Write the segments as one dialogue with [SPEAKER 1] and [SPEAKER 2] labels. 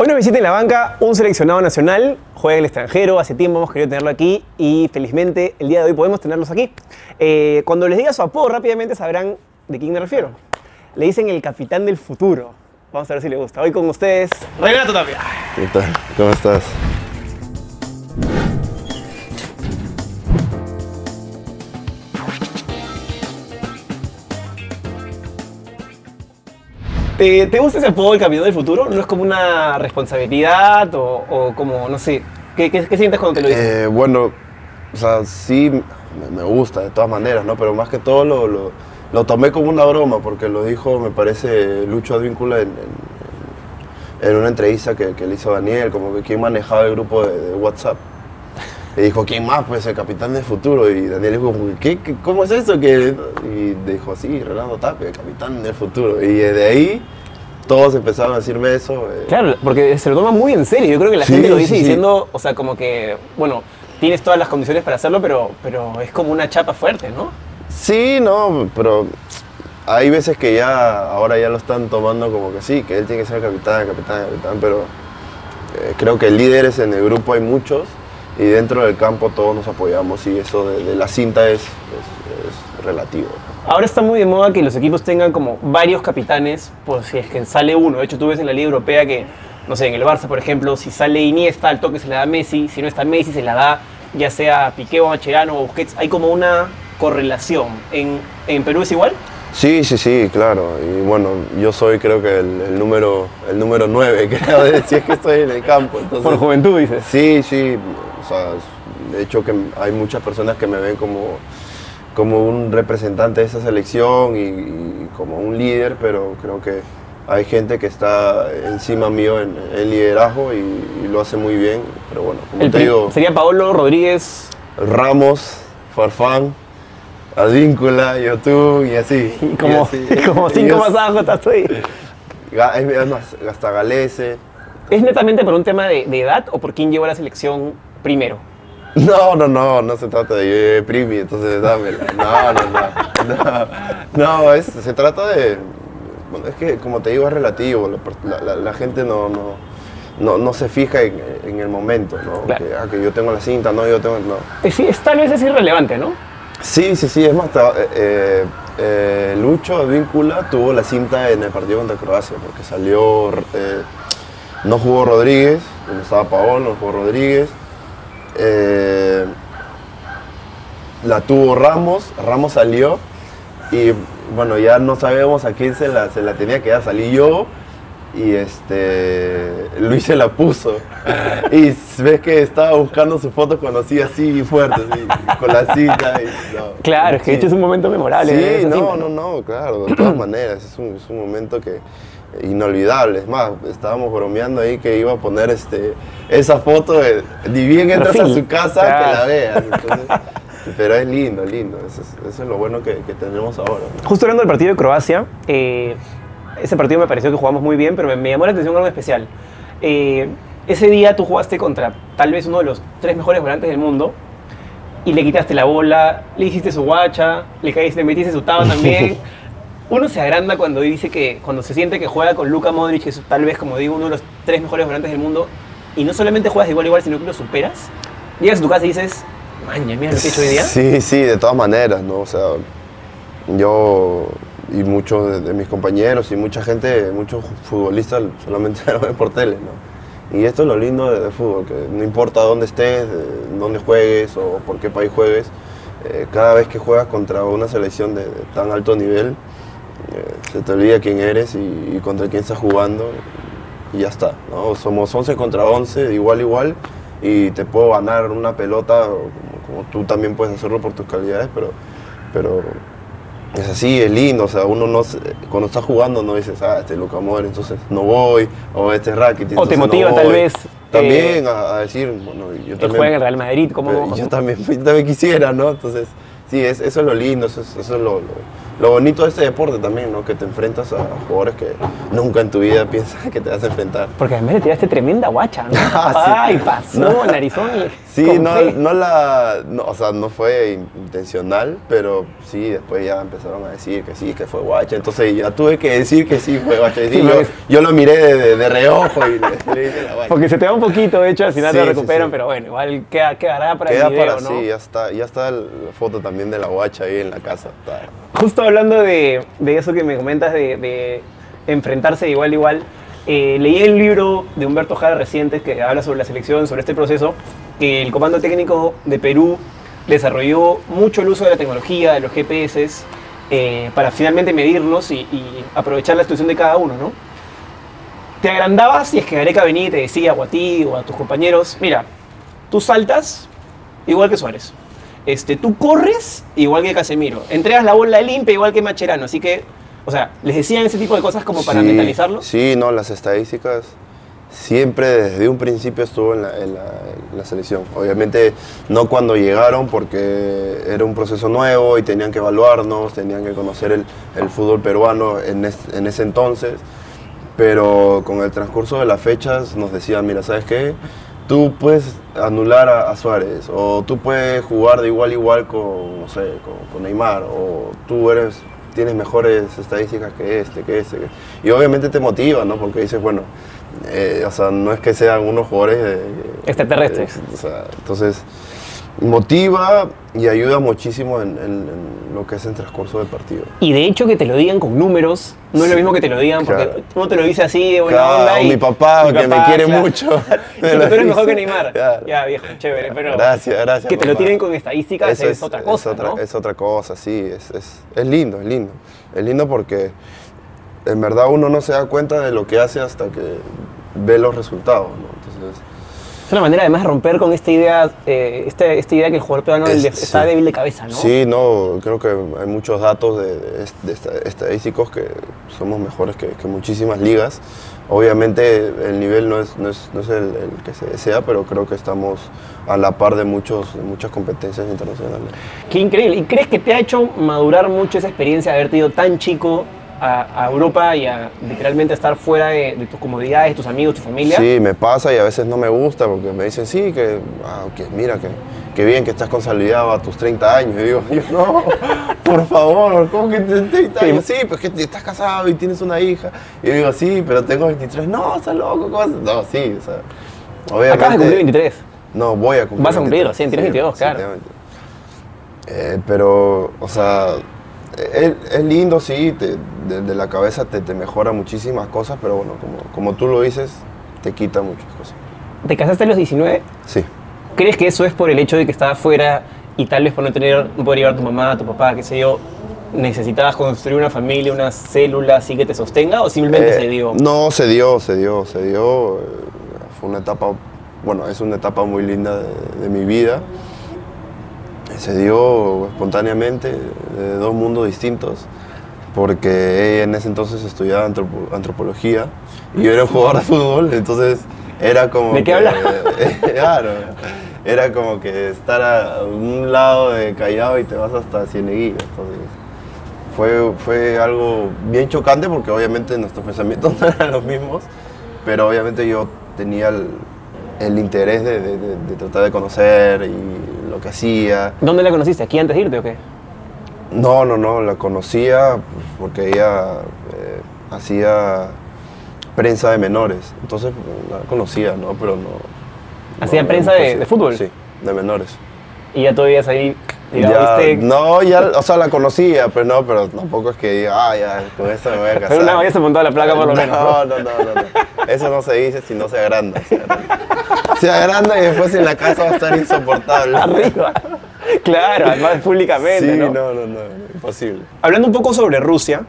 [SPEAKER 1] Hoy nos visita en la banca un seleccionado nacional, juega en el extranjero, hace tiempo hemos querido tenerlo aquí y felizmente el día de hoy podemos tenerlos aquí. Eh, cuando les diga su apodo rápidamente sabrán de quién me refiero. Le dicen el capitán del futuro. Vamos a ver si le gusta. Hoy con ustedes, Renato Tapia.
[SPEAKER 2] ¿Qué tal? ¿Cómo estás?
[SPEAKER 1] ¿Te, te gusta ese apodo, el capitán del futuro? ¿No es como una responsabilidad o, o como, no sé, ¿qué, qué, sientes cuando te lo dicen?
[SPEAKER 2] Eh, bueno, o sea, sí me, gusta de todas maneras, ¿no? Pero más que todo lo, lo, tomé como una broma porque lo dijo, me parece, Lucho Advíncula en, en, una entrevista que, que le hizo Daniel, como que quién manejaba el grupo de, WhatsApp. Y dijo, ¿quién más? Pues el capitán del futuro. Y Daniel dijo, ¿qué, qué, cómo es eso? Que... Y dijo, sí, Renato Tapia, el capitán del futuro. Y de ahí todos empezaron a decirme eso. eh.
[SPEAKER 1] Claro, porque se lo toma muy en serio. Yo creo que la
[SPEAKER 2] Sí,
[SPEAKER 1] gente lo dice
[SPEAKER 2] sí, sí.
[SPEAKER 1] diciendo, o sea, como que, bueno, tienes todas las condiciones para hacerlo, pero, pero es como una chapa fuerte, ¿no?
[SPEAKER 2] Sí, no, pero hay veces que ya, ahora ya lo están tomando como que sí, que él tiene que ser capitán, capitán, capitán, pero eh, creo que líderes en el grupo hay muchos y dentro del campo todos nos apoyamos y eso de, de la cinta es, es- es relativo.
[SPEAKER 1] Ahora está muy de moda que los equipos tengan como varios capitanes, por si es que sale uno. De hecho, tú ves en la Liga Europea que, no sé, en el Barça, por ejemplo, si sale Iniesta, al toque se le da a Messi, si no está Messi, se la da ya sea a Piqué o a Mascherano o Busquets. Hay como una correlación. ¿En, en Perú es igual?
[SPEAKER 2] Sí, sí, sí, claro. Y bueno, yo soy creo que el, el número el número 9, creo, de- si es que estoy en el campo. Entonces,
[SPEAKER 1] Por juventud, dices.
[SPEAKER 2] Sí, sí. O sea, de hecho que hay muchas personas que me ven como, como un representante de esa selección y, y como un líder, pero creo que hay gente que está encima mío en el liderazgo y, y lo hace muy bien. Pero bueno, como
[SPEAKER 1] El
[SPEAKER 2] te
[SPEAKER 1] pri-
[SPEAKER 2] digo,
[SPEAKER 1] sería Paolo Rodríguez.
[SPEAKER 2] Ramos, Farfán, Advíncula, YouTube y así.
[SPEAKER 1] Y como,
[SPEAKER 2] así.
[SPEAKER 1] como cinco más abajo estás tú ahí.
[SPEAKER 2] Es más, hasta Galese.
[SPEAKER 1] ¿Es netamente por un tema de, de edad o por quién llevó a la selección primero?
[SPEAKER 2] No, no, no, no se trata de yo llevé primi, entonces dámela. No, no, no. No, no es- se trata de. bueno, es que, como te digo, es relativo. La, la- la gente no, no, no, no se fija en, en el momento, ¿no?
[SPEAKER 1] Claro.
[SPEAKER 2] Que, ah, que yo tengo la cinta, no, yo tengo. No.
[SPEAKER 1] Es, sí, es- tal vez es irrelevante, ¿no?
[SPEAKER 2] Sí, sí, sí, es más, eh, eh, eh, Lucho Víncula tuvo la cinta en el partido contra Croacia, porque salió, eh, no jugó Rodríguez, no estaba Paolo, no jugó Rodríguez, eh, la tuvo Ramos, Ramos salió y bueno, ya no sabemos a quién se la, se la tenía que dar, salí yo y este Luis se la puso y ves que estaba buscando su foto cuando hacía así fuerte, así, con la cinta y, no.
[SPEAKER 1] Claro, es que de hecho es un momento memorable.
[SPEAKER 2] Sí, no,
[SPEAKER 1] cinta,
[SPEAKER 2] no, no, claro, de todas maneras, es un, es un momento que inolvidable. Es más, estábamos bromeando ahí que iba a poner este, esa foto de ni bien entras a su casa
[SPEAKER 1] Claro.
[SPEAKER 2] que la veas. entonces, pero es lindo, lindo, eso es, eso es lo bueno que, que tenemos ahora.
[SPEAKER 1] Justo hablando del partido de Croacia, eh, ese partido me pareció que jugamos muy bien, pero me, me llamó la atención algo especial. Eh, ese día tú jugaste contra tal vez uno de los tres mejores volantes del mundo y le quitaste la bola, le hiciste su guacha, le, caíste, le metiste su taba también. Uno se agranda cuando dice que, cuando se siente que juega con Luka Modric, que es tal vez, como digo, uno de los tres mejores volantes del mundo, y no solamente juegas igual igual, sino que lo superas. Llegas a tu casa y dices, maña, mira lo que he hecho.
[SPEAKER 2] Sí, sí, de todas maneras, ¿no? O sea, yo y muchos de, mis compañeros y mucha gente, muchos futbolistas solamente lo ven por tele, ¿no? Y esto es lo lindo de, de fútbol, que no importa dónde estés, de dónde juegues o por qué país juegues, eh, cada vez que juegas contra una selección de, tan alto nivel, se te olvida quién eres y, y contra quién estás jugando y ya está, ¿no? Somos 11 contra 11, igual igual, y te puedo ganar una pelota como, como tú también puedes hacerlo por tus calidades, pero, pero es así, es lindo, o sea, uno no cuando está jugando no dices, ah, este es Luca Modric, entonces no voy, o este es Rakitic,
[SPEAKER 1] O te
[SPEAKER 2] no
[SPEAKER 1] motiva tal vez,
[SPEAKER 2] También a, a decir, bueno, yo también...
[SPEAKER 1] juega en el Real Madrid, ¿cómo?
[SPEAKER 2] Yo también, yo también quisiera, ¿no? Entonces, sí, es- eso es lo lindo, eso es, eso es lo, lo- lo bonito de este deporte también, ¿no? Que te enfrentas a jugadores que nunca en tu vida piensas que te vas a enfrentar.
[SPEAKER 1] Porque además le tiraste tremenda guacha, ¿no?
[SPEAKER 2] Ah, sí.
[SPEAKER 1] Pasó, narizón y
[SPEAKER 2] Sí, no, no la, no, o sea, no fue in- intencional, pero sí, después ya empezaron a decir que sí, que fue guacha, entonces ya tuve que decir que sí fue guacha, y
[SPEAKER 1] Sí,
[SPEAKER 2] yo, lo miré de, de- de reojo y le, le dije la guacha.
[SPEAKER 1] Porque se te va un poquito, de hecho, al final
[SPEAKER 2] Sí,
[SPEAKER 1] te lo recuperan,
[SPEAKER 2] sí.
[SPEAKER 1] pero bueno, igual queda, quedará para
[SPEAKER 2] Queda
[SPEAKER 1] el video,
[SPEAKER 2] para
[SPEAKER 1] ¿no?
[SPEAKER 2] sí, ya está, ya está la foto también de la guacha ahí en la casa. está.
[SPEAKER 1] Justo hablando de, de eso que me comentas, de, de enfrentarse de igual a igual, eh, leí el libro de Humberto Jara reciente que habla sobre la selección, sobre este proceso, que el Comando Técnico de Perú desarrolló mucho el uso de la tecnología, de los GPS, eh, para finalmente medirlos y, y aprovechar la situación de cada uno, ¿no? Te agrandabas si es que Gareca venía y te decía, o a ti, o a tus compañeros, mira, tú saltas igual que Suárez. Este, tú corres igual que Casemiro. Entregas la bola limpia igual que Macherano. Así que, o sea, les decían ese tipo de cosas como para
[SPEAKER 2] Sí,
[SPEAKER 1] mentalizarlos.
[SPEAKER 2] Sí, no, las estadísticas siempre desde un principio estuvo en la, en la- en la selección. Obviamente no cuando llegaron porque era un proceso nuevo y tenían que evaluarnos, tenían que conocer el, el fútbol peruano en, es- en ese entonces, pero con el transcurso de las fechas nos decían, mira, ¿sabes qué? Tú puedes anular a, a Suárez, o tú puedes jugar de igual a igual con, no sé, con, con Neymar, o tú eres, tienes mejores estadísticas que este, que este. que-". Y obviamente te motiva, ¿no? Porque dices, bueno, eh, o sea, no es que sean unos jugadores eh,
[SPEAKER 1] Extraterrestres.
[SPEAKER 2] o sea, entonces, motiva y ayuda muchísimo en, en- en lo que es el transcurso del partido.
[SPEAKER 1] Y de hecho que te lo digan con números, no es lo mismo que te lo digan porque
[SPEAKER 2] claro.
[SPEAKER 1] uno te lo dice así de buena
[SPEAKER 2] Claro,
[SPEAKER 1] onda.
[SPEAKER 2] o
[SPEAKER 1] y-
[SPEAKER 2] mi papá,
[SPEAKER 1] mi
[SPEAKER 2] que me quiere mucho, me lo
[SPEAKER 1] tú eres mejor que. Neymar. Ya, viejo, chévere. Pero
[SPEAKER 2] Gracias, gracias,
[SPEAKER 1] Que te lo tienen con estadísticas es, otra cosa,
[SPEAKER 2] es otra,
[SPEAKER 1] ¿no?
[SPEAKER 2] es otra cosa, sí, es, es, es lindo, es lindo. Es lindo porque en verdad uno no se da cuenta de lo que hace hasta que ve los resultados, ¿no?
[SPEAKER 1] Es una manera además de romper con esta idea, eh, esta, esta idea que el jugador peruano
[SPEAKER 2] Es-
[SPEAKER 1] está
[SPEAKER 2] sí.
[SPEAKER 1] débil de cabeza, ¿no?
[SPEAKER 2] Sí, no, creo que hay muchos datos de, de de esta- estadísticos que somos mejores que, que muchísimas ligas. Obviamente el nivel no es, no es, no es el, el que se desea, pero creo que estamos a la par de, muchos, muchas competencias internacionales.
[SPEAKER 1] Qué increíble. ¿Y crees que te ha hecho madurar mucho esa experiencia de haberte ido tan chico a, a Europa y a literalmente estar fuera de, de tus comodidades, tus amigos, tu familia?
[SPEAKER 2] Sí, me pasa y a veces no me gusta porque me dicen, sí, que, ah, que mira, que, que bien que estás consolidado a tus 30 años. Y digo, yo, no, por favor, ¿cómo que te- 30 años? Sí, pues que estás casado y tienes una hija. Y digo, sí, pero tengo 23. No, estás loco, ¿cómo vas a-?" No, sí, o sea, obviamente...
[SPEAKER 1] Acabas de cumplir 23.
[SPEAKER 2] No, voy a cumplir.
[SPEAKER 1] Vas a cumplirlo, sí, tienes 22, claro.
[SPEAKER 2] Eh, pero, o sea, es, es lindo, sí, te- de, de la cabeza te, te mejora muchísimas cosas, pero bueno, como, como tú lo dices, te quita muchas cosas.
[SPEAKER 1] ¿Te casaste a los 19?
[SPEAKER 2] Sí.
[SPEAKER 1] ¿Crees que eso es por el hecho de que estabas fuera y tal vez por no tener, no poder llevar a tu mamá, a tu papá, qué sé yo, necesitabas construir una familia, una célula así que te sostenga o simplemente
[SPEAKER 2] Eh,
[SPEAKER 1] se dio?
[SPEAKER 2] No, se dio, se dio, se dio. eh, Fue una etapa, bueno, es una etapa muy linda de, de mi vida. Se dio espontáneamente, de dos mundos distintos, porque ella en ese entonces estudiaba antropo- antropología y yo era un jugador de fútbol, entonces era como...
[SPEAKER 1] ¿De qué habla?
[SPEAKER 2] claro, era como que estar a un lado de Callao y te vas hasta Cieneguilla, entonces fue, fue algo bien chocante porque obviamente nuestros pensamientos no eran los mismos, pero obviamente yo tenía el, el interés de, de- de- de tratar de conocer y lo que hacía.
[SPEAKER 1] ¿Dónde la conociste? ¿Aquí antes de irte o qué?
[SPEAKER 2] No, no, no, la conocía porque ella eh, hacía prensa de menores, entonces la conocía, ¿no? Pero no...
[SPEAKER 1] ¿Hacía
[SPEAKER 2] no,
[SPEAKER 1] prensa
[SPEAKER 2] no,
[SPEAKER 1] de- fútbol?
[SPEAKER 2] Sí, de menores.
[SPEAKER 1] Y ya todavía ahí
[SPEAKER 2] Ya, no, ya, o sea, la conocía, pero no, pero tampoco es que diga, ah, ya, con eso me voy a casar.
[SPEAKER 1] Pero una vez se montó la placa por lo menos.
[SPEAKER 2] No, no, no, no, no. Eso no se dice si no se agranda. Se agranda, Se agranda y después en la casa va a estar insoportable.
[SPEAKER 1] Arriba. Claro, además públicamente,
[SPEAKER 2] Sí,
[SPEAKER 1] ¿no?
[SPEAKER 2] no, no, no, imposible.
[SPEAKER 1] Hablando un poco sobre Rusia,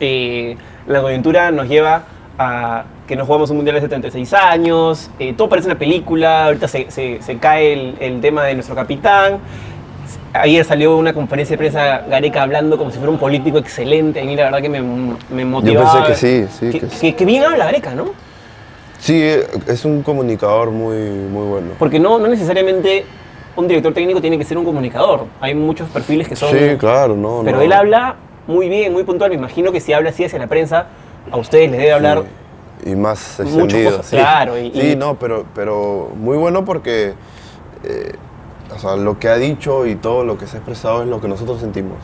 [SPEAKER 1] eh, la coyuntura nos lleva a que nos jugamos un mundial hace 36 años, eh, todo parece una película, ahorita se, se- se cae el, el tema de nuestro capitán. Ayer salió una conferencia de prensa Gareca hablando como si fuera un político excelente. A mí la verdad que me, me motivaba.
[SPEAKER 2] pensé que sí, sí,
[SPEAKER 1] Que,
[SPEAKER 2] que sí.
[SPEAKER 1] que- que bien habla Gareca, ¿no?
[SPEAKER 2] Sí, es un comunicador muy, muy bueno.
[SPEAKER 1] Porque no, no necesariamente un director técnico tiene que ser un comunicador. Hay muchos perfiles que son...
[SPEAKER 2] Sí, claro, no,
[SPEAKER 1] Pero
[SPEAKER 2] no.
[SPEAKER 1] él habla muy bien, muy puntual. Me imagino que si habla así hacia la prensa, a ustedes les debe hablar
[SPEAKER 2] Sí, Y más
[SPEAKER 1] Muchas
[SPEAKER 2] extendido.
[SPEAKER 1] cosas,
[SPEAKER 2] sí.
[SPEAKER 1] claro, y-
[SPEAKER 2] sí,
[SPEAKER 1] y-
[SPEAKER 2] no, pero, pero muy bueno porque eh, o sea, lo que ha dicho y todo lo que se ha expresado es lo que nosotros sentimos.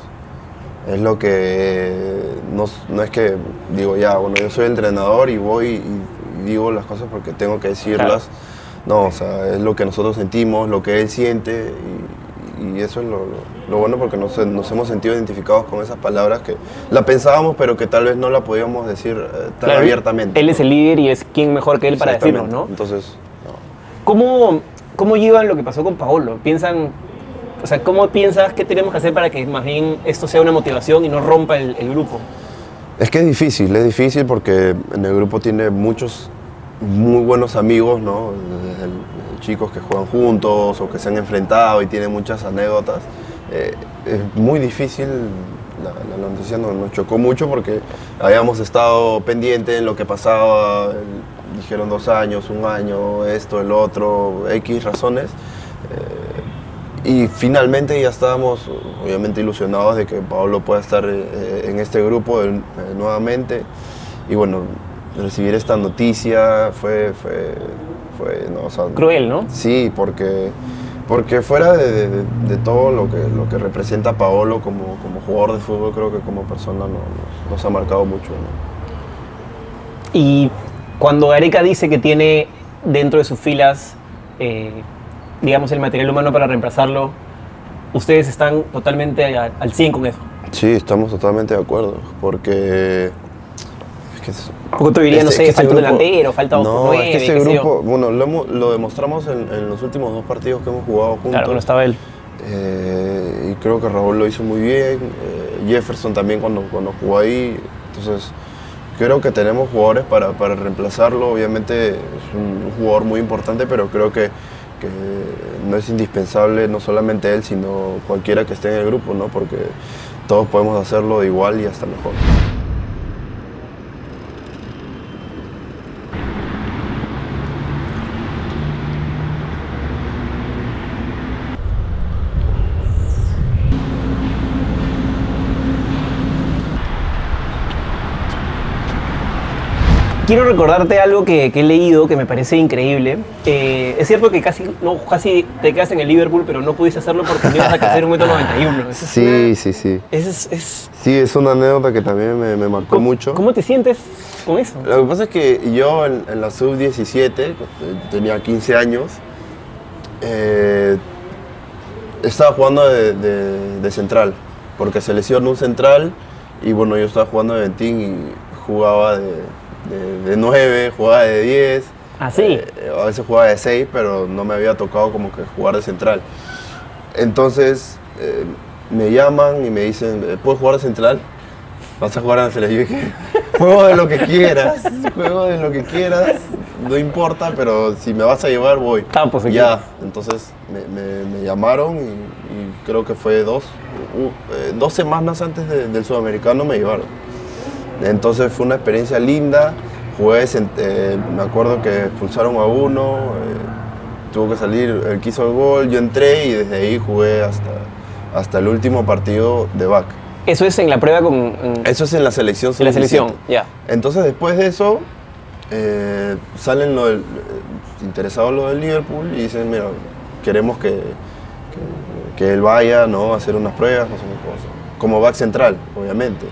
[SPEAKER 2] Es lo que eh, no, no es que digo, ya, bueno, yo soy entrenador y voy y, y digo las cosas porque tengo que decirlas. No, o sea, es lo que nosotros sentimos, lo que él siente y, y eso es lo, lo- bueno porque nos, nos hemos sentido identificados con esas palabras que la pensábamos pero que tal vez no la podíamos decir eh, tan
[SPEAKER 1] Claro,
[SPEAKER 2] abiertamente.
[SPEAKER 1] Él es el líder y es quien mejor que él para decirlo. ¿no?
[SPEAKER 2] Entonces, no.
[SPEAKER 1] ¿Cómo, ¿Cómo llevan lo que pasó con Paolo? ¿Piensan, o sea, ¿cómo piensas que tenemos que hacer para que más bien esto sea una motivación y no rompa el, el grupo?
[SPEAKER 2] Es que es difícil, es difícil porque en el grupo tiene muchos muy buenos amigos, ¿no? Desde el- chicos que juegan juntos o que se han enfrentado y tienen muchas anécdotas. Eh, es muy difícil, la, la noticia nos, nos chocó mucho porque habíamos estado pendientes en lo que pasaba, dijeron dos años, un año, esto, el otro, X razones. Eh, y finalmente ya estábamos obviamente ilusionados de que Pablo pueda estar eh, en este grupo eh, nuevamente. Y bueno, recibir esta noticia fue, fue, fue no, o sea,
[SPEAKER 1] Cruel, ¿no?
[SPEAKER 2] Sí, porque, porque fuera de, de- de todo lo que, lo que representa Paolo como, como jugador de fútbol, creo que como persona no- nos, nos ha marcado mucho. ¿no?
[SPEAKER 1] Y cuando Gareca dice que tiene dentro de sus filas, eh, digamos, el material humano para reemplazarlo, ustedes están totalmente a- al 100 con eso.
[SPEAKER 2] Sí, estamos totalmente de acuerdo, porque... es que es-
[SPEAKER 1] Porque tú dirías, no
[SPEAKER 2] Este-
[SPEAKER 1] sé,
[SPEAKER 2] que ese
[SPEAKER 1] falta un
[SPEAKER 2] grupo-
[SPEAKER 1] delantero, falta otro
[SPEAKER 2] No,
[SPEAKER 1] nueve,
[SPEAKER 2] es que ese
[SPEAKER 1] sé
[SPEAKER 2] grupo, bueno, lo, lo demostramos en, en los últimos dos partidos que hemos jugado juntos.
[SPEAKER 1] Claro, no estaba él.
[SPEAKER 2] Eh, y creo que Raúl lo hizo muy bien. eh, Jefferson también cuando, cuando jugó ahí. Entonces, creo que tenemos jugadores para, para reemplazarlo. Obviamente es un jugador muy importante, pero creo que, que no es indispensable no solamente él, sino cualquiera que esté en el grupo, ¿no? Porque todos podemos hacerlo igual y hasta mejor.
[SPEAKER 1] Quiero recordarte algo que, que he leído que me parece increíble. Eh, es cierto que casi, no, casi te quedas en el Liverpool, pero no pudiste hacerlo porque no ibas a crecer un metro 91. Eso es
[SPEAKER 2] Sí,
[SPEAKER 1] una-
[SPEAKER 2] sí, sí.
[SPEAKER 1] es- es-
[SPEAKER 2] Sí, es una anécdota que también me, me marcó
[SPEAKER 1] ¿cómo,
[SPEAKER 2] mucho.
[SPEAKER 1] ¿Cómo te sientes con eso?
[SPEAKER 2] Lo que pasa es que yo en, en la sub-17, eh, tenía 15 años, eh, estaba jugando de, de- de central, porque se lesionó un central y bueno, yo estaba jugando de ventín y jugaba de, de, de 9, jugaba de 10.
[SPEAKER 1] ¿Ah, sí?
[SPEAKER 2] eh, a veces jugaba de 6, pero no me había tocado como que jugar de central. Entonces eh, me llaman y me dicen, eh, ¿puedes jugar de central? ¿Vas a jugar selección? Yo dije, juego de lo que quieras, juego de lo que quieras, no importa, pero si me vas a llevar voy.
[SPEAKER 1] Ah, pues,
[SPEAKER 2] ya, entonces me, me- me llamaron y, y creo que fue dos, u- eh, dos semanas antes de- del sudamericano me llevaron. Entonces fue una experiencia linda, jugué, eh, me acuerdo que expulsaron a uno, eh, tuvo que salir, él quiso el gol, yo entré y desde ahí jugué hasta, hasta el último partido de back.
[SPEAKER 1] Eso es en la prueba con en,
[SPEAKER 2] Eso es en la selección.
[SPEAKER 1] en la
[SPEAKER 2] sub-17.
[SPEAKER 1] selección, ya.
[SPEAKER 2] Entonces después de eso, eh, salen lo del, eh, interesados lo del Liverpool y dicen, mira, queremos que, que, que él vaya ¿no? a hacer unas pruebas, no sé qué cosa. Como back central, obviamente.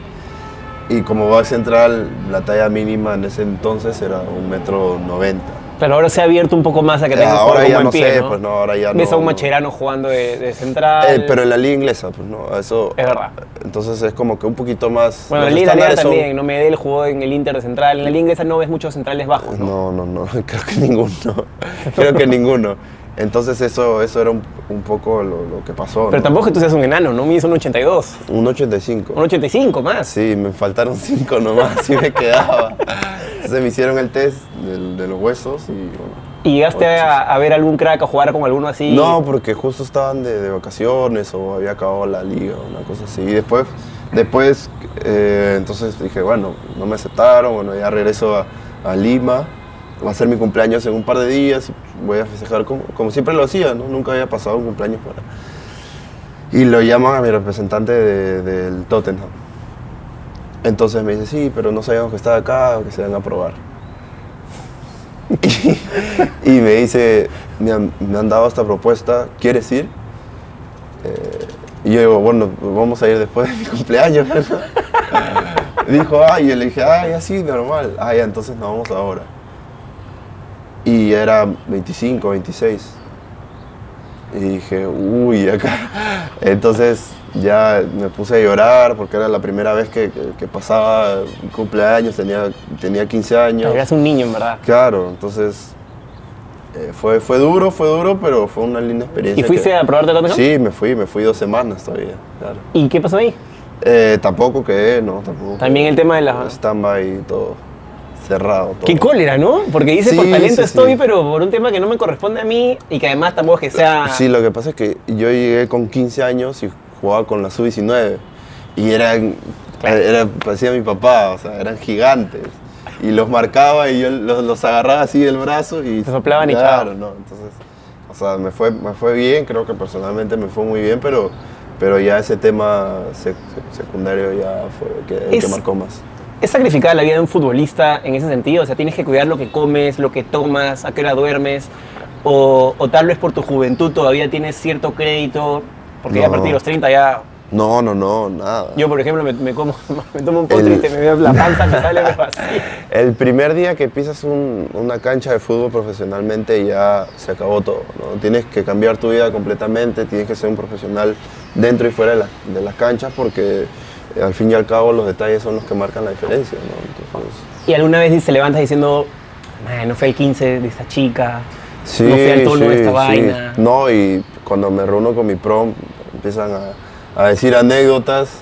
[SPEAKER 2] Y como back central, la talla mínima en ese entonces era un metro noventa.
[SPEAKER 1] Pero ahora se ha abierto un poco más a que tengas
[SPEAKER 2] Eh, Ahora ya no
[SPEAKER 1] pie,
[SPEAKER 2] sé,
[SPEAKER 1] ¿no?
[SPEAKER 2] pues no, ahora ya
[SPEAKER 1] Ves
[SPEAKER 2] no,
[SPEAKER 1] a un
[SPEAKER 2] no.
[SPEAKER 1] macherano jugando de, de central.
[SPEAKER 2] Eh, pero en la liga inglesa, pues no, eso...
[SPEAKER 1] Es verdad.
[SPEAKER 2] Entonces es como que un poquito más...
[SPEAKER 1] Bueno, en la Liga Italiana
[SPEAKER 2] estándares son-
[SPEAKER 1] también, no Medel jugó en el Inter de central. En la Liga inglesa no ves muchos centrales bajos, ¿no?
[SPEAKER 2] No, no, no, creo que ninguno. creo que ninguno. Entonces eso, eso era un, un poco lo, lo que pasó.
[SPEAKER 1] Pero
[SPEAKER 2] ¿no?
[SPEAKER 1] tampoco es que tú seas un enano, ¿no? Mides un 82,
[SPEAKER 2] Un 85.
[SPEAKER 1] un 85 más.
[SPEAKER 2] Sí, me faltaron 5 nomás y me quedaba. Entonces me hicieron el test del- de, los huesos y bueno.
[SPEAKER 1] ¿Y llegaste a, a ver algún crack a jugar con alguno así?
[SPEAKER 2] No, porque justo estaban de, de vacaciones o había acabado la liga, una cosa así. Y después, después eh, entonces dije, bueno, no me aceptaron, bueno, ya regreso a, a Lima. Va a ser mi cumpleaños en un par de días voy a festejar como, siempre lo hacía, ¿no? Nunca había pasado un cumpleaños fuera. Y lo llaman a mi representante de- del Tottenham. Entonces me dice, sí, pero no sabíamos que estaba acá que se van a probar. Y, me dice, me han, dado esta propuesta, ¿quieres ir? Eh, y yo digo, bueno, vamos a ir después de mi cumpleaños. Dijo, ay, y yo le dije, ay, así, normal. Ah, ya, entonces nos vamos ahora. Y era 25, 26. Y dije, uy, acá. Entonces ya me puse a llorar porque era la primera vez que, que- pasaba mi cumpleaños, tenía, tenía 15 años.
[SPEAKER 1] Eras un niño, en verdad.
[SPEAKER 2] Claro, entonces eh, fue, fue duro, fue duro, pero fue una linda experiencia.
[SPEAKER 1] ¿Y fuiste
[SPEAKER 2] que-
[SPEAKER 1] a probarte Tottenham?
[SPEAKER 2] Sí, me fui, me fui dos semanas todavía, claro.
[SPEAKER 1] ¿Y qué pasó ahí?
[SPEAKER 2] Eh, tampoco quedé, no, tampoco.
[SPEAKER 1] También el tema de la...
[SPEAKER 2] Stand-by y todo, cerrado todo.
[SPEAKER 1] Qué cólera, ¿no? Porque dice
[SPEAKER 2] Sí,
[SPEAKER 1] por talento
[SPEAKER 2] sí,
[SPEAKER 1] estoy,
[SPEAKER 2] sí.
[SPEAKER 1] pero por un tema que no me corresponde a mí y que además tampoco es que sea...
[SPEAKER 2] Sí, lo que pasa es que yo llegué con 15 años y jugaba con la sub-19 y eran, era, parecía mi papá, o sea, eran gigantes. Y los marcaba y yo los, los agarraba así del brazo y...
[SPEAKER 1] Te soplaban y
[SPEAKER 2] Claro,
[SPEAKER 1] chao.
[SPEAKER 2] no, entonces... O sea, me fue, me fue bien, creo que personalmente me fue muy bien, pero, pero ya ese tema sec- sec- secundario ya fue el que, el que
[SPEAKER 1] Es-
[SPEAKER 2] marcó más.
[SPEAKER 1] ¿Es sacrificada la vida de un futbolista en ese sentido? O sea, tienes que cuidar lo que comes, lo que tomas, a qué hora duermes, o, o tal vez por tu juventud todavía tienes cierto crédito, porque ya a partir de los 30 ya...
[SPEAKER 2] No, no, no, nada.
[SPEAKER 1] Yo, por ejemplo, me, me como, me tomo un postre
[SPEAKER 2] El-
[SPEAKER 1] y te me veo la panza, me sale me vacía.
[SPEAKER 2] El primer día que pisas un- una cancha de fútbol profesionalmente ya se acabó todo. ¿no? Tienes que cambiar tu vida completamente, tienes que ser un profesional dentro y fuera de, la- de las canchas porque al fin y al cabo los detalles son los que marcan la diferencia. ¿no? Entonces,
[SPEAKER 1] Y alguna vez se levantas diciendo, "Man, no fue el 15 de esta chica,
[SPEAKER 2] sí,
[SPEAKER 1] no fue al tono de
[SPEAKER 2] sí,
[SPEAKER 1] esta
[SPEAKER 2] sí.
[SPEAKER 1] vaina.
[SPEAKER 2] No, y cuando me reúno con mi prom empiezan a, a decir anécdotas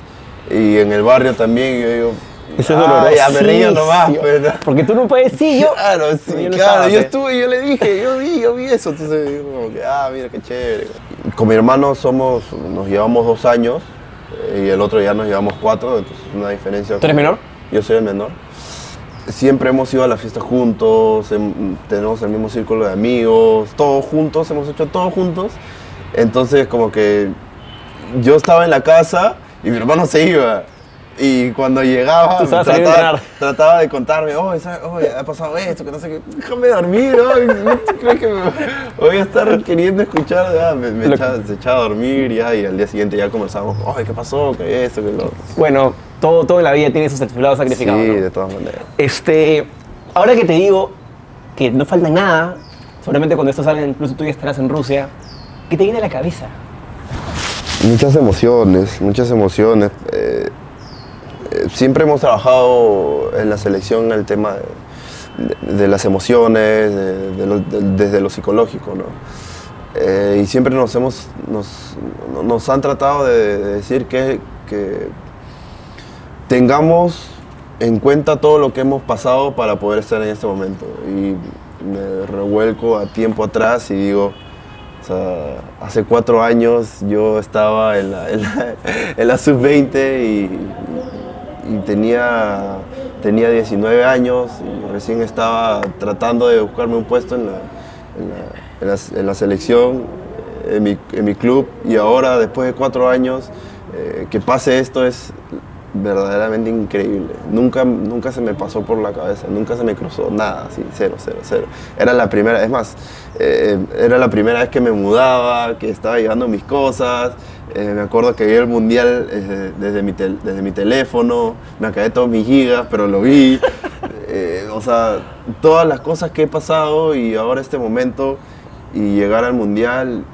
[SPEAKER 2] y en el barrio también yo digo,
[SPEAKER 1] Eso es
[SPEAKER 2] "Ah, ya me río nomás.
[SPEAKER 1] dolorosísimo".
[SPEAKER 2] pero-
[SPEAKER 1] Porque tú no puedes, sí, yo...
[SPEAKER 2] Claro, sí,
[SPEAKER 1] Yo no
[SPEAKER 2] claro,
[SPEAKER 1] estaba,
[SPEAKER 2] yo estuve, yo le dije, yo vi, yo vi eso, entonces como que, ah, mira qué chévere. Con mi hermano somos, nos llevamos dos años y el otro ya nos llevamos cuatro, entonces es una diferencia.
[SPEAKER 1] ¿Tú eres menor?
[SPEAKER 2] Yo soy el menor. Siempre hemos ido a la fiesta juntos, em- tenemos el mismo círculo de amigos, todos juntos, hemos hecho todo juntos. Entonces como que yo estaba en la casa y mi hermano se iba. Y cuando llegaba, trataba, de contarme, oh, oh, ha pasado esto, que no sé qué, déjame dormir, oh, ¿no te crees que me voy a estar queriendo escuchar? Ya, me, me
[SPEAKER 1] Lo-
[SPEAKER 2] echaba, se echaba a dormir ya, y al día siguiente ya conversábamos, oh, ¿qué pasó? ¿Qué esto? ¿Qué lo otro?
[SPEAKER 1] Bueno, todo, todo en la vida tiene su lado sacrificado.
[SPEAKER 2] Sí,
[SPEAKER 1] ¿no?
[SPEAKER 2] de todas maneras.
[SPEAKER 1] Este, ahora que te digo que no falta nada, seguramente cuando esto salga, incluso tú ya estarás en Rusia, ¿qué te viene a la cabeza?
[SPEAKER 2] Muchas emociones, muchas emociones. Siempre hemos trabajado en la selección el tema de, las emociones, desde lo psicológico, ¿no? Eh, y siempre nos hemos, nos, nos han tratado de, de decir que, que tengamos en cuenta todo lo que hemos pasado para poder estar en este momento. Y me revuelco a tiempo atrás y digo, o sea, hace cuatro años yo estaba en la- en la sub-20 y, y tenía, tenía 19 años y recién estaba tratando de buscarme un puesto en la, en la- selección, en mi, en mi club. Y ahora después de cuatro años eh, que pase esto es verdaderamente increíble. Nunca, nunca se me pasó por la cabeza, nunca se me cruzó nada, así, cero, cero, cero. Era la primera, es más, eh, era la primera vez que me mudaba, que estaba llevando mis cosas. eh, me acuerdo que vi el mundial eh, desde, mi desde mi teléfono, me acabé todos mis gigas, pero lo vi. O sea, todas las cosas que he pasado y ahora este momento y llegar al mundial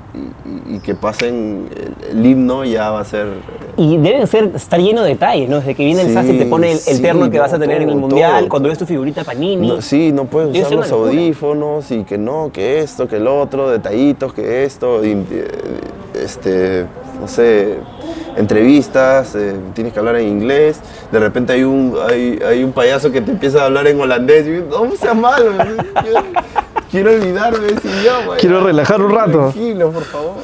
[SPEAKER 2] y, que pasen el, el himno ya va a ser
[SPEAKER 1] Y deben ser, estar lleno de detalles, ¿no? Desde que viene el SAS y te pone el, el
[SPEAKER 2] sí,
[SPEAKER 1] terno que
[SPEAKER 2] no,
[SPEAKER 1] vas a tener en el mundial,
[SPEAKER 2] todo.
[SPEAKER 1] cuando ves tu figurita Panini.
[SPEAKER 2] No, sí, no puedes usar los audífonos y que no, que esto, que el otro, detallitos, que esto, y, eh, este, no sé, entrevistas, eh, tienes que hablar en inglés, de repente hay un, hay, hay un payaso que te empieza a hablar en holandés, y no seas malo, quiero olvidarme de ese idioma.
[SPEAKER 1] Quiero
[SPEAKER 2] ya.
[SPEAKER 1] relajar un rato.
[SPEAKER 2] Tranquilo, por favor.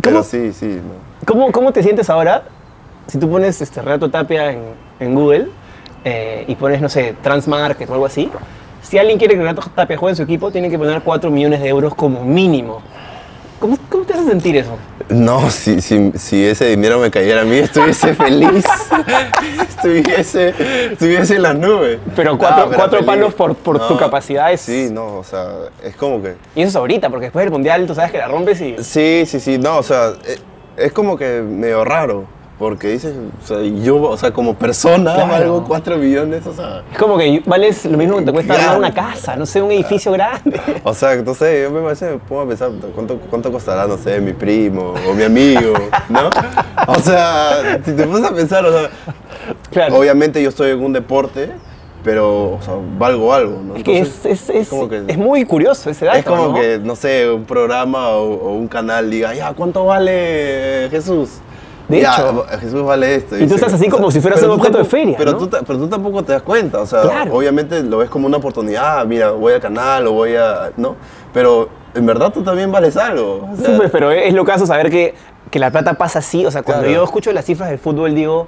[SPEAKER 2] Pero sí, sí, no.
[SPEAKER 1] ¿Cómo, ¿Cómo te sientes ahora si tú pones este Renato Tapia en, en Google eh, y pones, no sé, Transmarket o algo así? Si alguien quiere que Renato Tapia juegue en su equipo, tiene que poner 4 millones de euros como mínimo. ¿Cómo, cómo te hace sentir eso?
[SPEAKER 2] No, si, si, si ese dinero me cayera a mí, estuviese feliz. estuviese, estuviese en las nubes.
[SPEAKER 1] Pero
[SPEAKER 2] No,
[SPEAKER 1] cuatro,
[SPEAKER 2] pero
[SPEAKER 1] cuatro palos por, por tu
[SPEAKER 2] No,
[SPEAKER 1] capacidad es...
[SPEAKER 2] Sí, no, o sea, es como que...
[SPEAKER 1] Y eso es ahorita, porque después del Mundial tú sabes que la rompes y...
[SPEAKER 2] Sí, sí, sí, no, o sea, eh, es como que medio raro. Porque dices, o sea, yo, o sea, como persona
[SPEAKER 1] Claro.
[SPEAKER 2] valgo 4 millones, o sea...
[SPEAKER 1] Es como que vales lo mismo que te cuesta armar una casa, no sé, un edificio grande.
[SPEAKER 2] O sea, no sé, yo me, me pongo a pensar cuánto, cuánto costará, no sé, mi primo o mi amigo, ¿no? O sea, si te pones a pensar, o sea,
[SPEAKER 1] Claro.
[SPEAKER 2] obviamente yo estoy en un deporte, pero, o sea, valgo algo, ¿no?
[SPEAKER 1] Es que es,
[SPEAKER 2] Entonces,
[SPEAKER 1] es, es,
[SPEAKER 2] como que-
[SPEAKER 1] es muy curioso ese dato,
[SPEAKER 2] es como
[SPEAKER 1] ¿no?
[SPEAKER 2] que, no sé, un programa o, o un canal diga, ya, ¿cuánto vale Jesús?
[SPEAKER 1] De
[SPEAKER 2] Ya,
[SPEAKER 1] hecho.
[SPEAKER 2] Jesús vale esto.
[SPEAKER 1] Y tú estás así como si fueras un objeto de feria,
[SPEAKER 2] Pero,
[SPEAKER 1] ¿no?
[SPEAKER 2] tú, pero tú tampoco te das cuenta, o sea,
[SPEAKER 1] Claro.
[SPEAKER 2] obviamente lo ves como una oportunidad, ah, mira, voy al canal o voy a, ¿no? Pero en verdad tú también vales algo. o sea,
[SPEAKER 1] Sí, pues, pero es lo caso saber que, que la plata pasa así. O sea, cuando
[SPEAKER 2] Claro.
[SPEAKER 1] yo escucho las cifras del fútbol, digo,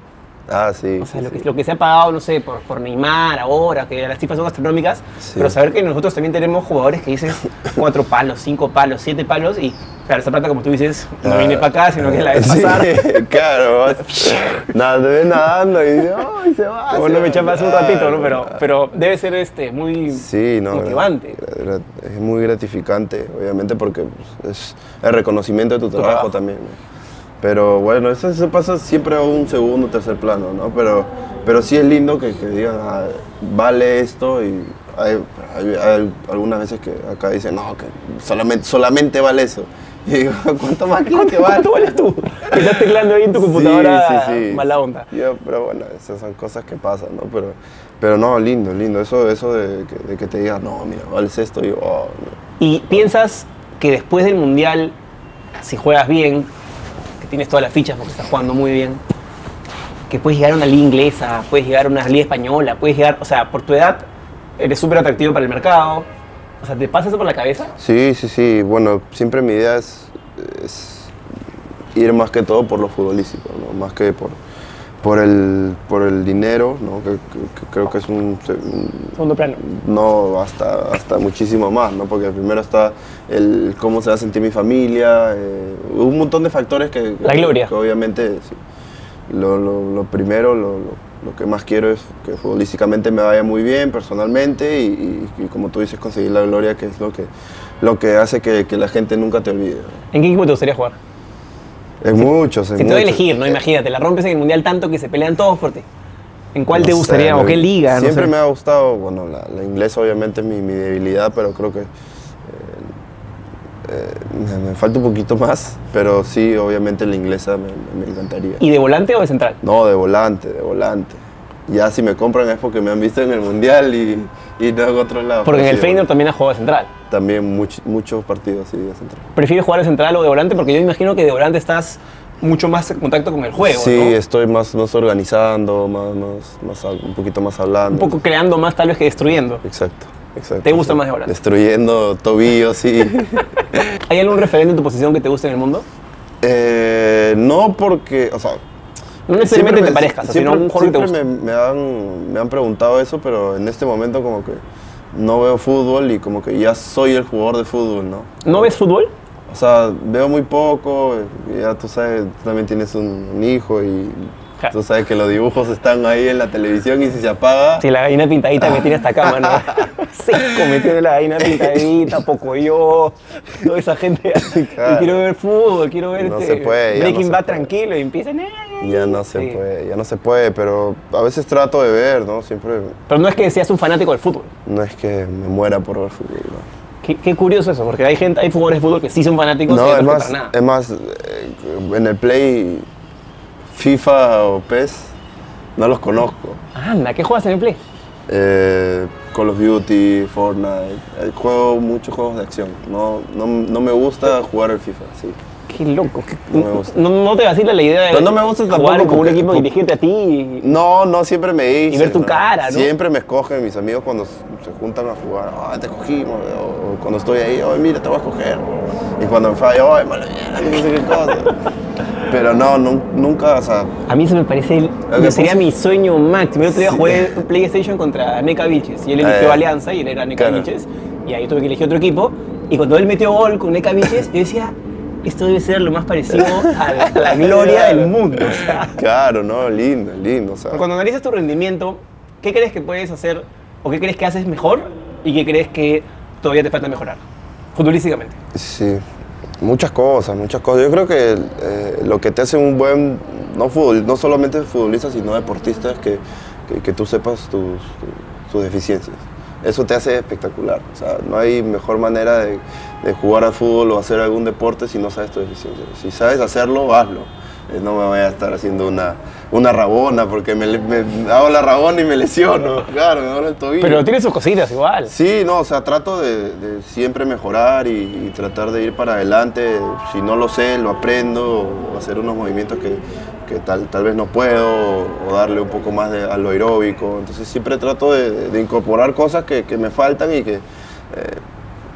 [SPEAKER 2] ah, sí.
[SPEAKER 1] o sea,
[SPEAKER 2] sí,
[SPEAKER 1] lo, que,
[SPEAKER 2] sí.
[SPEAKER 1] lo que se ha pagado, no sé, por, por Neymar ahora, que las cifras son astronómicas,
[SPEAKER 2] Sí.
[SPEAKER 1] pero saber que nosotros también tenemos jugadores que dicen cuatro palos, cinco palos, siete palos, y claro, esa plata, como tú dices, no
[SPEAKER 2] Ah,
[SPEAKER 1] viene para acá, sino que la de
[SPEAKER 2] sí,
[SPEAKER 1] pasar.
[SPEAKER 2] claro. vas- Nada, te ves nadando y dices, ¡ay, se va! Se
[SPEAKER 1] no me
[SPEAKER 2] va".
[SPEAKER 1] echaba hace un ratito, ¿no? Pero, pero debe ser este, muy
[SPEAKER 2] Sí, no,
[SPEAKER 1] motivante.
[SPEAKER 2] Es muy gratificante, obviamente, porque pues, es el reconocimiento de tu, trabajo,
[SPEAKER 1] trabajo.
[SPEAKER 2] también. ¿no? Pero bueno, eso, eso pasa siempre a un segundo, tercer plano, ¿no? Pero, pero sí es lindo que, que digan, ah, vale esto y hay, hay- hay algunas veces que acá dicen, no, que solamente, solamente vale eso. Y digo, ¿cuánto más quieres que vale?
[SPEAKER 1] ¿Cuánto vales tú? Que estás teclando ahí en tu computadora
[SPEAKER 2] Sí, sí, sí.
[SPEAKER 1] mala onda.
[SPEAKER 2] Yo, pero bueno, esas son cosas que pasan, ¿no? Pero, pero no, lindo, lindo. Eso, eso de, que, de que te digan, no, mira, vales esto, y yo, oh.
[SPEAKER 1] ¿Y piensas que después del Mundial, si juegas bien, que tienes todas las fichas porque estás jugando muy bien, que puedes llegar a una liga inglesa, puedes llegar a una liga española, puedes llegar, o sea, por tu edad, eres súper atractivo para el mercado. O sea, ¿te pasa eso por la cabeza?
[SPEAKER 2] Sí, sí, sí. Bueno, siempre mi idea es, es ir más que todo por lo futbolístico, ¿no? Más que por, por, el, por el dinero, ¿no? Que, que- que creo que es un, un-
[SPEAKER 1] Segundo plano.
[SPEAKER 2] no hasta, hasta muchísimo más, ¿no? Porque primero está el cómo se va a sentir mi familia, eh, un montón de factores que,
[SPEAKER 1] La gloria.
[SPEAKER 2] que obviamente sí. lo, lo- lo primero, lo, lo- lo que más quiero es que futbolísticamente me vaya muy bien personalmente y, y- y como tú dices, conseguir la gloria, que es lo que, lo que hace que, que la gente nunca te olvide. ¿no?
[SPEAKER 1] ¿En qué equipo te gustaría jugar?
[SPEAKER 2] En muchos, en
[SPEAKER 1] Si te doy a
[SPEAKER 2] muchos.
[SPEAKER 1] elegir, ¿no? Imagínate, la rompes en el Mundial tanto que se pelean todos por ti. ¿En cuál te
[SPEAKER 2] No
[SPEAKER 1] gustaría
[SPEAKER 2] sé,
[SPEAKER 1] o qué liga? No
[SPEAKER 2] Siempre
[SPEAKER 1] sé.
[SPEAKER 2] me ha gustado, bueno, la, la inglesa obviamente es mi, mi debilidad, pero creo que eh, me, me falta un poquito más, pero sí, obviamente la inglesa me, me encantaría.
[SPEAKER 1] ¿Y de volante o de central?
[SPEAKER 2] No, de volante, de volante. Ya si me compran es porque me han visto en el mundial y, y no en otro lado.
[SPEAKER 1] Porque en el
[SPEAKER 2] sí,
[SPEAKER 1] Feyenoord
[SPEAKER 2] bueno,
[SPEAKER 1] también has jugado de central.
[SPEAKER 2] También much- muchos partidos, sí, de central.
[SPEAKER 1] ¿Prefieres jugar de central o de volante? Porque yo imagino que de volante estás mucho más en contacto con el juego,
[SPEAKER 2] sí,
[SPEAKER 1] ¿no?
[SPEAKER 2] estoy más, más organizando, más, más, más un poquito más hablando.
[SPEAKER 1] Un poco creando más tal vez que destruyendo.
[SPEAKER 2] Exacto, exacto.
[SPEAKER 1] ¿Te gusta más de volante?
[SPEAKER 2] Destruyendo tobillos, sí.
[SPEAKER 1] ¿Hay algún referente en tu posición que te guste en el mundo?
[SPEAKER 2] Eh, no porque, o sea,
[SPEAKER 1] No necesariamente te
[SPEAKER 2] me-
[SPEAKER 1] parezcas, sino
[SPEAKER 2] siempre-
[SPEAKER 1] un jugador que te guste.
[SPEAKER 2] me, me han, me han preguntado eso, pero en este momento como que no veo fútbol y como que ya soy el jugador de fútbol, ¿no?
[SPEAKER 1] ¿No ves fútbol?
[SPEAKER 2] O sea, veo muy poco, y ya tú sabes, tú también tienes un, un hijo y. tú sabes que los dibujos están ahí en la televisión y si se apaga...
[SPEAKER 1] Sí, la gallina pintadita me tiene hasta acá, mano. Seco, me tiene la gallina pintadita, poco yo, toda esa gente.
[SPEAKER 2] Claro.
[SPEAKER 1] Yo quiero ver fútbol, quiero ver
[SPEAKER 2] No
[SPEAKER 1] este
[SPEAKER 2] se puede,
[SPEAKER 1] Breaking
[SPEAKER 2] no se puede.
[SPEAKER 1] tranquilo y empiezan. "Eh,
[SPEAKER 2] Ya no se
[SPEAKER 1] Sí.
[SPEAKER 2] puede, ya no se puede, pero a veces trato de ver, ¿no? Siempre
[SPEAKER 1] Pero no es que seas un fanático del fútbol.
[SPEAKER 2] no es que me muera por ver fútbol, ¿no?
[SPEAKER 1] Qué, qué curioso eso, porque hay gente, hay jugadores de fútbol que sí son fanáticos y
[SPEAKER 2] No,
[SPEAKER 1] otros
[SPEAKER 2] es más,
[SPEAKER 1] para nada.
[SPEAKER 2] es más eh, en el Play, FIFA o PES, no los conozco.
[SPEAKER 1] Anda, ¿qué juegas en el Play?
[SPEAKER 2] Eh, Call of Duty, Fortnite, eh, juego muchos juegos de acción. No, no, no me gusta jugar el FIFA, sí.
[SPEAKER 1] Qué loco. qué-
[SPEAKER 2] No me gusta.
[SPEAKER 1] No, no te vacila la idea de
[SPEAKER 2] no me gusta
[SPEAKER 1] jugar
[SPEAKER 2] tampoco
[SPEAKER 1] con un equipo,
[SPEAKER 2] por-
[SPEAKER 1] dirigirte a ti y-
[SPEAKER 2] No, no siempre me dicen.
[SPEAKER 1] Y ver tu cara, ¿no?
[SPEAKER 2] Siempre me escogen mis amigos cuando se juntan a jugar. Ah, te escogimos. O, cuando estoy ahí, oye, mira, te voy a escoger. Y cuando me falla, oye, mala mierda, no sé qué cosa. Pero no, nun- nunca, o sea,
[SPEAKER 1] A mí eso me parece,
[SPEAKER 2] que
[SPEAKER 1] sería
[SPEAKER 2] pasa-
[SPEAKER 1] mi sueño máximo. El otro día
[SPEAKER 2] Sí.
[SPEAKER 1] jugué PlayStation contra Neka Vilches y él eligió
[SPEAKER 2] Eh.
[SPEAKER 1] Alianza y él era
[SPEAKER 2] Claro.
[SPEAKER 1] Vilches y ahí tuve que elegir otro equipo y cuando él metió gol con Neka Vilches yo decía, esto debe ser lo más parecido a la, a la gloria del mundo. o sea.
[SPEAKER 2] Claro, no, lindo, lindo. O sea,
[SPEAKER 1] Cuando analizas tu rendimiento, ¿qué crees que puedes hacer o qué crees que haces mejor y qué crees que todavía te falta mejorar? Futbolísticamente.
[SPEAKER 2] Sí, muchas cosas, muchas cosas. Yo creo que eh, lo que te hace un buen, no, futbol, no solamente futbolista, sino deportista, es que, que, tú sepas tus, tus deficiencias. Eso te hace espectacular. O sea, no hay mejor manera de, de jugar al fútbol o hacer algún deporte si no sabes tus deficiencias. Si sabes hacerlo, hazlo. Eh, No me voy a estar haciendo una, una rabona porque me, hago la rabona y me lesiono. Claro, me duele el tobillo.
[SPEAKER 1] Pero tiene sus cositas igual.
[SPEAKER 2] Sí, no, o sea, trato de, de siempre mejorar y, y tratar de ir para adelante. Si no lo sé, lo aprendo, o hacer unos movimientos que, que tal, tal vez no puedo, o darle un poco más de, a lo aeróbico. Entonces siempre trato de, de incorporar cosas que, que me faltan y que eh,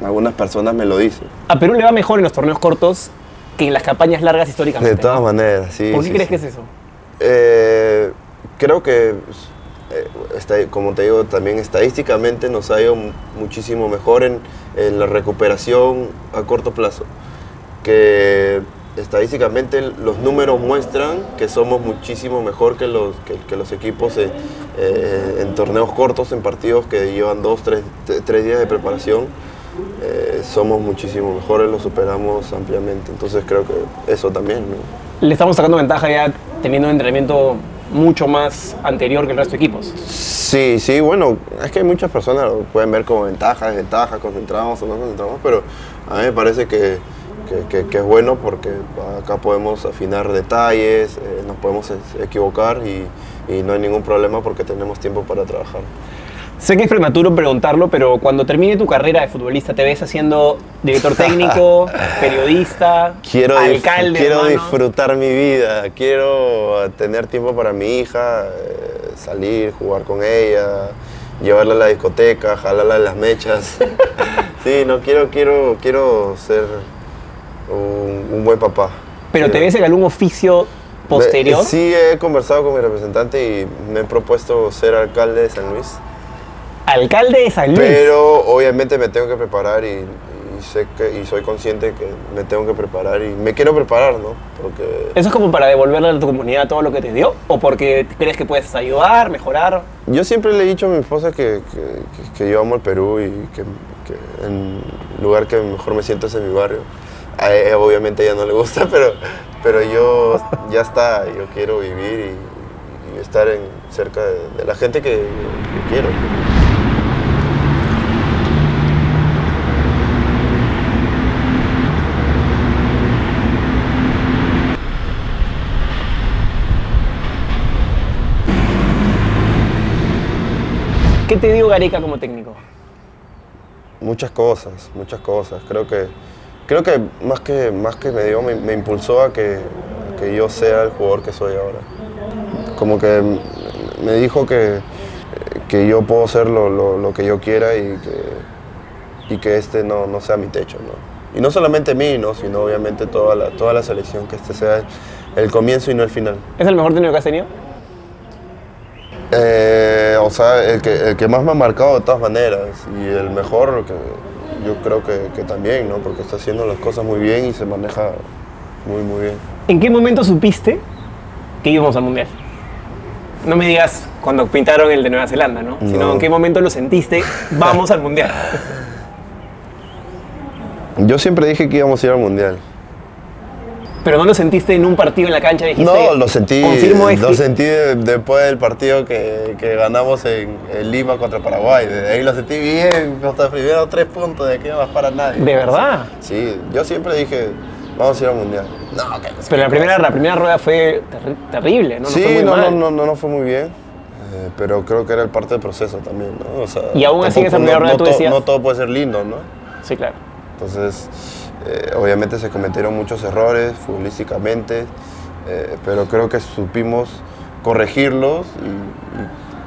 [SPEAKER 2] algunas personas me lo dicen.
[SPEAKER 1] A Perú le va mejor en los torneos cortos que en las campañas largas históricamente.
[SPEAKER 2] De todas
[SPEAKER 1] ¿no?
[SPEAKER 2] maneras, sí.
[SPEAKER 1] ¿Por qué
[SPEAKER 2] sí,
[SPEAKER 1] crees
[SPEAKER 2] sí.
[SPEAKER 1] que es eso?
[SPEAKER 2] Eh, creo que, eh, como te digo, también estadísticamente nos ha ido mu- muchísimo mejor en, en la recuperación a corto plazo. Que estadísticamente los números muestran que somos muchísimo mejor que los, que, que los equipos eh, eh, en torneos cortos, en partidos que llevan dos, tres, tres días de preparación. Eh, somos muchísimo mejores, los superamos ampliamente. Entonces creo que eso también. ¿no?
[SPEAKER 1] Le estamos sacando ventaja ya teniendo un entrenamiento mucho más anterior que el resto de equipos.
[SPEAKER 2] Sí, sí, bueno, es que muchas personas lo pueden ver como ventaja, desventaja, concentramos o no concentramos, pero a mí me parece que, que- que- que es bueno porque acá podemos afinar detalles, eh, nos podemos equivocar y, y no hay ningún problema porque tenemos tiempo para trabajar.
[SPEAKER 1] Sé que es prematuro preguntarlo, pero cuando termine tu carrera de futbolista, ¿te ves haciendo director técnico, periodista,
[SPEAKER 2] Quiero,
[SPEAKER 1] alcalde?
[SPEAKER 2] quiero
[SPEAKER 1] hermano?
[SPEAKER 2] disfrutar mi vida, quiero tener tiempo para mi hija, eh, salir, jugar con ella, llevarla a la discoteca, jalarla de las mechas. sí, no, quiero, quiero, quiero ser un, un buen papá.
[SPEAKER 1] ¿Pero te ves en algún oficio posterior?
[SPEAKER 2] Me- Sí, he conversado con mi representante y me he propuesto ser alcalde de San Luis.
[SPEAKER 1] Alcalde de San Luis.
[SPEAKER 2] Pero obviamente me tengo que preparar y, y sé que y soy consciente que me tengo que preparar y me quiero preparar, ¿no? Porque
[SPEAKER 1] ¿Eso es como para devolverle a tu comunidad todo lo que te dio? ¿O porque crees que puedes ayudar, mejorar?
[SPEAKER 2] yo siempre le he dicho a mi esposa que, que, que- yo amo el Perú y que, que el lugar que mejor me siento es en mi barrio. A ella obviamente a ella no le gusta, pero, pero yo ya está, yo quiero vivir y, y estar en, cerca de, de la gente que quiero.
[SPEAKER 1] ¿Qué te dio Gareca como técnico?
[SPEAKER 2] Muchas cosas, muchas cosas. Creo que, creo que más que, más que me dio, me, me impulsó a que, que yo sea el jugador que soy ahora. Como que me dijo que, que yo puedo ser lo, lo- lo que yo quiera y que, y que este no, no sea mi techo. ¿no? Y no solamente mí, ¿no? sino obviamente toda la, toda la selección, que este sea el comienzo y no el final.
[SPEAKER 1] ¿Es el mejor técnico que has tenido?
[SPEAKER 2] Eh, o sea, el que, el que más me ha marcado de todas maneras y el mejor, que yo creo que, que también, ¿no? Porque está haciendo las cosas muy bien y se maneja muy, muy bien.
[SPEAKER 1] ¿En qué momento supiste que íbamos al Mundial? No me digas cuando pintaron el de Nueva Zelanda, ¿no? Sino
[SPEAKER 2] No.
[SPEAKER 1] en qué momento lo sentiste, vamos al Mundial.
[SPEAKER 2] Yo siempre dije que íbamos a ir al Mundial.
[SPEAKER 1] Pero no lo sentiste en un partido en la cancha, dijiste.
[SPEAKER 2] No, lo sentí,
[SPEAKER 1] Confirmo
[SPEAKER 2] lo
[SPEAKER 1] este-
[SPEAKER 2] sentí de- después del partido que, que ganamos en, en Lima contra Paraguay. Desde ahí lo sentí bien, hasta primero tres puntos de que no va a parar nadie.
[SPEAKER 1] ¿De verdad?
[SPEAKER 2] Sí, yo siempre dije, vamos a ir al Mundial. No, que no
[SPEAKER 1] Pero la primera, la primera rueda fue terri- terrible, ¿no? No
[SPEAKER 2] sí,
[SPEAKER 1] fue muy
[SPEAKER 2] no, no,
[SPEAKER 1] mal.
[SPEAKER 2] no, no, no fue muy bien. eh, pero creo que era el parte del proceso también, ¿no? O sea,
[SPEAKER 1] Y aún así en esa primera
[SPEAKER 2] no-
[SPEAKER 1] rueda
[SPEAKER 2] no
[SPEAKER 1] tú
[SPEAKER 2] to-
[SPEAKER 1] decías-
[SPEAKER 2] No todo puede ser lindo, ¿no?
[SPEAKER 1] Sí, claro.
[SPEAKER 2] Entonces, eh, obviamente se cometieron muchos errores futbolísticamente, eh, pero creo que supimos corregirlos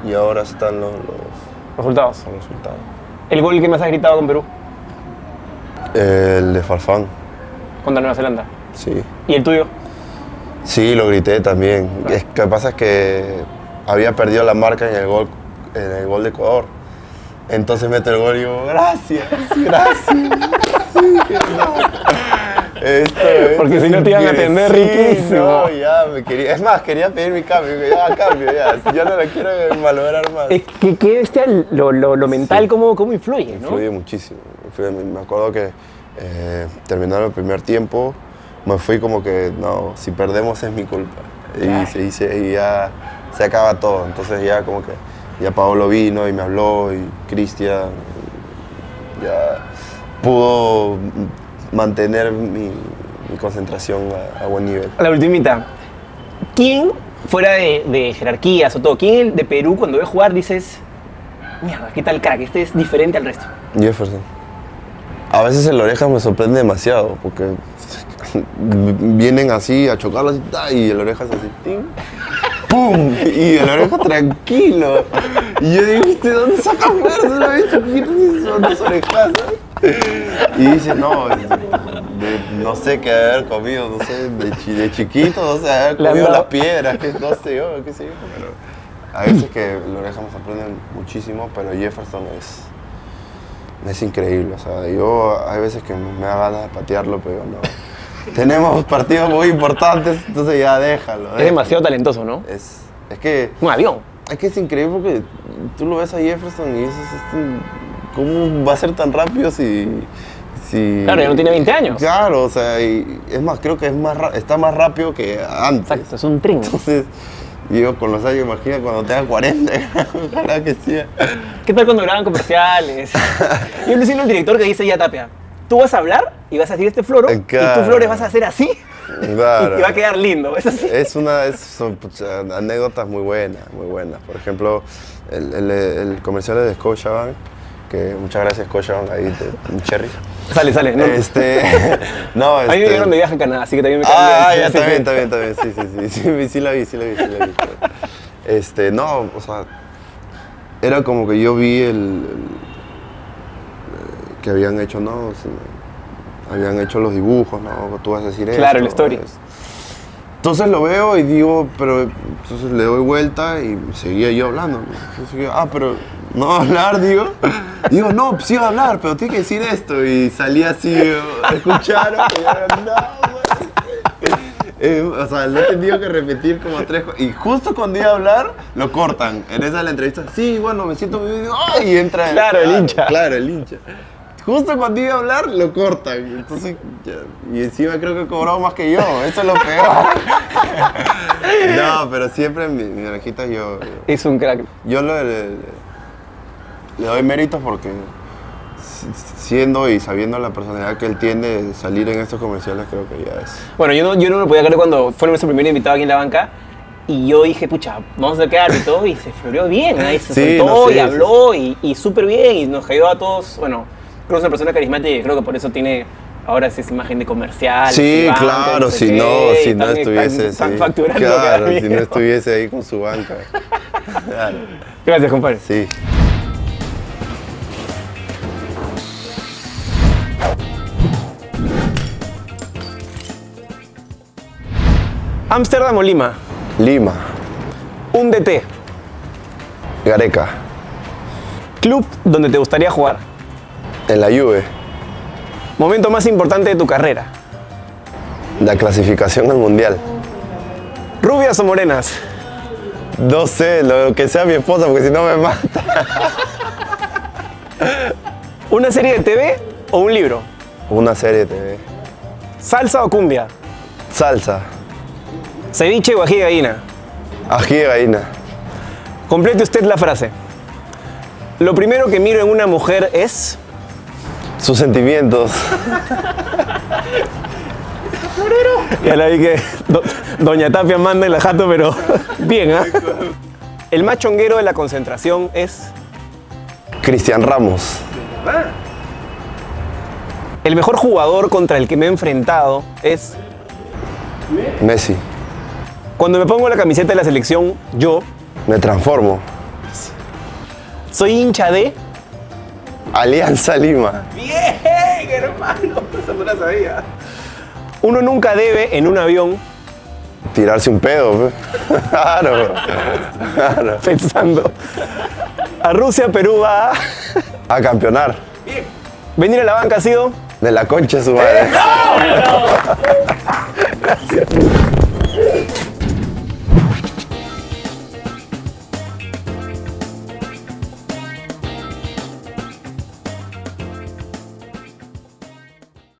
[SPEAKER 2] y, ahora están los, los-
[SPEAKER 1] Resultados.
[SPEAKER 2] los resultados.
[SPEAKER 1] El gol que más has gritado con Perú
[SPEAKER 2] El de Farfán,
[SPEAKER 1] contra Nueva Zelanda.
[SPEAKER 2] sí.
[SPEAKER 1] ¿Y el tuyo?
[SPEAKER 2] Sí, lo grité también. Es lo que pasa es que había perdido la marca en el gol, en el gol de Ecuador. Entonces meto el gol y digo, gracias, gracias. Esto
[SPEAKER 1] Porque si no te iban a atender riquísimo.
[SPEAKER 2] No, ya, me quería, es más, quería pedir mi cambio. Ya, cambio, ya. Ya no la quiero malograr más.
[SPEAKER 1] Es que, que bestia lo, lo, lo mental, cómo, cómo influye, ¿no?
[SPEAKER 2] Influye muchísimo. Me acuerdo que eh, terminando el primer tiempo, me fui como que, no, si perdemos es mi culpa. Y, se, y se- y ya se acaba todo. Entonces ya como que, ya Paolo vino y me habló y Cristian ya pudo mantener mi, mi concentración a, a buen nivel.
[SPEAKER 1] La ultimita. ¿Quién, fuera de, de jerarquías o todo, quién de Perú cuando ve jugar dices, mierda, qué tal crack, este es diferente al resto?
[SPEAKER 2] Jefferson. A veces el oreja me sorprende demasiado porque vienen así a ta, y el oreja es así, ¡ting! ¡pum! Y el oreja tranquilo. Y yo digo, ¿de dónde saca fuerza? ¿No ves chiquito si son dos orejas? Y dice, no, de- de- no sé qué haber comido, no sé, de, chi- de chiquito, no sé, haber comido las piedras, que no sé yo, qué sé yo. Pero a veces que el oreja me sorprende muchísimo, pero Jefferson es es increíble, o sea, yo hay veces que me da ganas de patearlo, pero no. Tenemos partidos muy importantes, entonces ya déjalo.
[SPEAKER 1] Es demasiado talentoso, ¿no?
[SPEAKER 2] Es, es que
[SPEAKER 1] Un avión.
[SPEAKER 2] es que es increíble porque tú lo ves a Jefferson y dices, este, ¿cómo va a ser tan rápido si, si...
[SPEAKER 1] Claro, ya no tiene 20 años.
[SPEAKER 2] Claro, o sea, y es más, creo que es más, está más rápido que antes.
[SPEAKER 1] Exacto, es un tren.
[SPEAKER 2] Entonces, digo, con los años, imagina cuando tenga 40, ojalá que sea.
[SPEAKER 1] ¿Qué tal cuando graban comerciales? Yo le siento al director que dice ya Tapia, tú vas a hablar y vas a decir este floro y tú
[SPEAKER 2] Claro.
[SPEAKER 1] flores vas a hacer así
[SPEAKER 2] Claro.
[SPEAKER 1] y va a quedar lindo. Es así.
[SPEAKER 2] Es una, es- son pucha, anécdotas muy buenas, muy buenas. Por ejemplo, el, el, el comercial de Scotiabank, que muchas gracias Scotiabank ahí, un cherry.
[SPEAKER 1] Sale, sale. ¿no?
[SPEAKER 2] Este, no,
[SPEAKER 1] A mí me
[SPEAKER 2] este,
[SPEAKER 1] dieron de viaje a Canadá, así que también me
[SPEAKER 2] Ah,
[SPEAKER 1] cambié.
[SPEAKER 2] ya,
[SPEAKER 1] Sí,
[SPEAKER 2] está bien,
[SPEAKER 1] sí.
[SPEAKER 2] está bien, sí, sí, sí, sí, sí, la vi, sí la vi, sí la vi. Este, no, o sea, era como que yo vi el, el- que habían hecho, no, O sea, habían hecho los dibujos, no, tú vas a decir
[SPEAKER 1] Claro,
[SPEAKER 2] esto,
[SPEAKER 1] la historia.
[SPEAKER 2] es- Entonces lo veo y digo, pero entonces le doy vuelta y seguía yo hablando. Entonces ah, pero no hablar, digo. Digo, no, sí va a hablar, pero tiene que decir esto. Y salí así, escucharon, y yo, no, güey. Eh, o sea, lo he tenido que repetir como tres Y justo cuando iba a hablar, lo cortan. En esa de la entrevista, sí, bueno, me siento muy bien. ¡ay! Y entra
[SPEAKER 1] Claro, el hincha.
[SPEAKER 2] Claro, el hincha. Justo cuando iba a hablar, lo cortan. Entonces, ya- y encima creo que cobró más que yo. Eso es lo peor. no, pero siempre mi, mi orejita yo,
[SPEAKER 1] Es un crack.
[SPEAKER 2] yo le, le- le doy méritos porque si- siendo y sabiendo la personalidad que él tiene, salir en estos comerciales creo que ya es.
[SPEAKER 1] Bueno, yo no, yo no lo podía creer cuando fue nuestro primer invitado aquí en la banca. Y yo dije, pucha, vamos a quedar y todo. Y se floreó bien, ahí se
[SPEAKER 2] Sí,
[SPEAKER 1] soltó
[SPEAKER 2] no, sí,
[SPEAKER 1] y
[SPEAKER 2] sí,
[SPEAKER 1] habló y, y súper bien. Y nos cayó a todos. Bueno, creo que es una persona carismática y creo que por eso tiene ahora esa imagen de comercial.
[SPEAKER 2] Sí,
[SPEAKER 1] banca,
[SPEAKER 2] claro,
[SPEAKER 1] sé
[SPEAKER 2] si
[SPEAKER 1] qué,
[SPEAKER 2] no,
[SPEAKER 1] y
[SPEAKER 2] si no estuviese. sí. claro, si no estuviese ahí con su banca. Claro,
[SPEAKER 1] Gracias, compadre.
[SPEAKER 2] sí.
[SPEAKER 1] Ámsterdam o Lima.
[SPEAKER 2] Lima,
[SPEAKER 1] Un DT.
[SPEAKER 2] Gareca,
[SPEAKER 1] Club donde te gustaría jugar.
[SPEAKER 2] en la Juve,
[SPEAKER 1] Momento más importante de tu carrera.
[SPEAKER 2] la clasificación al mundial.
[SPEAKER 1] Rubias o morenas.
[SPEAKER 2] No sé, lo que sea mi esposa, porque si no me mata.
[SPEAKER 1] Una serie de TV o un libro.
[SPEAKER 2] Una serie de TV.
[SPEAKER 1] Salsa o cumbia.
[SPEAKER 2] Salsa,
[SPEAKER 1] Ceviche o ají de gallina.
[SPEAKER 2] ají de gallina.
[SPEAKER 1] Complete usted la frase. Lo primero que miro en una mujer es.
[SPEAKER 2] Sus sentimientos.
[SPEAKER 1] Ya la vi que do- Doña Tapia manda en la jato, pero bien, ¿ah? El más chonguero de la concentración es.
[SPEAKER 2] Cristian Ramos,
[SPEAKER 1] El mejor jugador contra el que me he enfrentado es.
[SPEAKER 2] Messi.
[SPEAKER 1] Cuando me pongo la camiseta de la selección, yo
[SPEAKER 2] Me transformo.
[SPEAKER 1] soy hincha de.
[SPEAKER 2] Alianza Lima.
[SPEAKER 1] Bien, hermano, eso no la sabía. Uno nunca debe en un avión
[SPEAKER 2] Tirarse un pedo. pe. Claro. claro.
[SPEAKER 1] pensando. A Rusia, Perú va. a-
[SPEAKER 2] A campeonar.
[SPEAKER 1] Venir a la banca ha sido.
[SPEAKER 2] De la concha de su madre.
[SPEAKER 1] Gracias.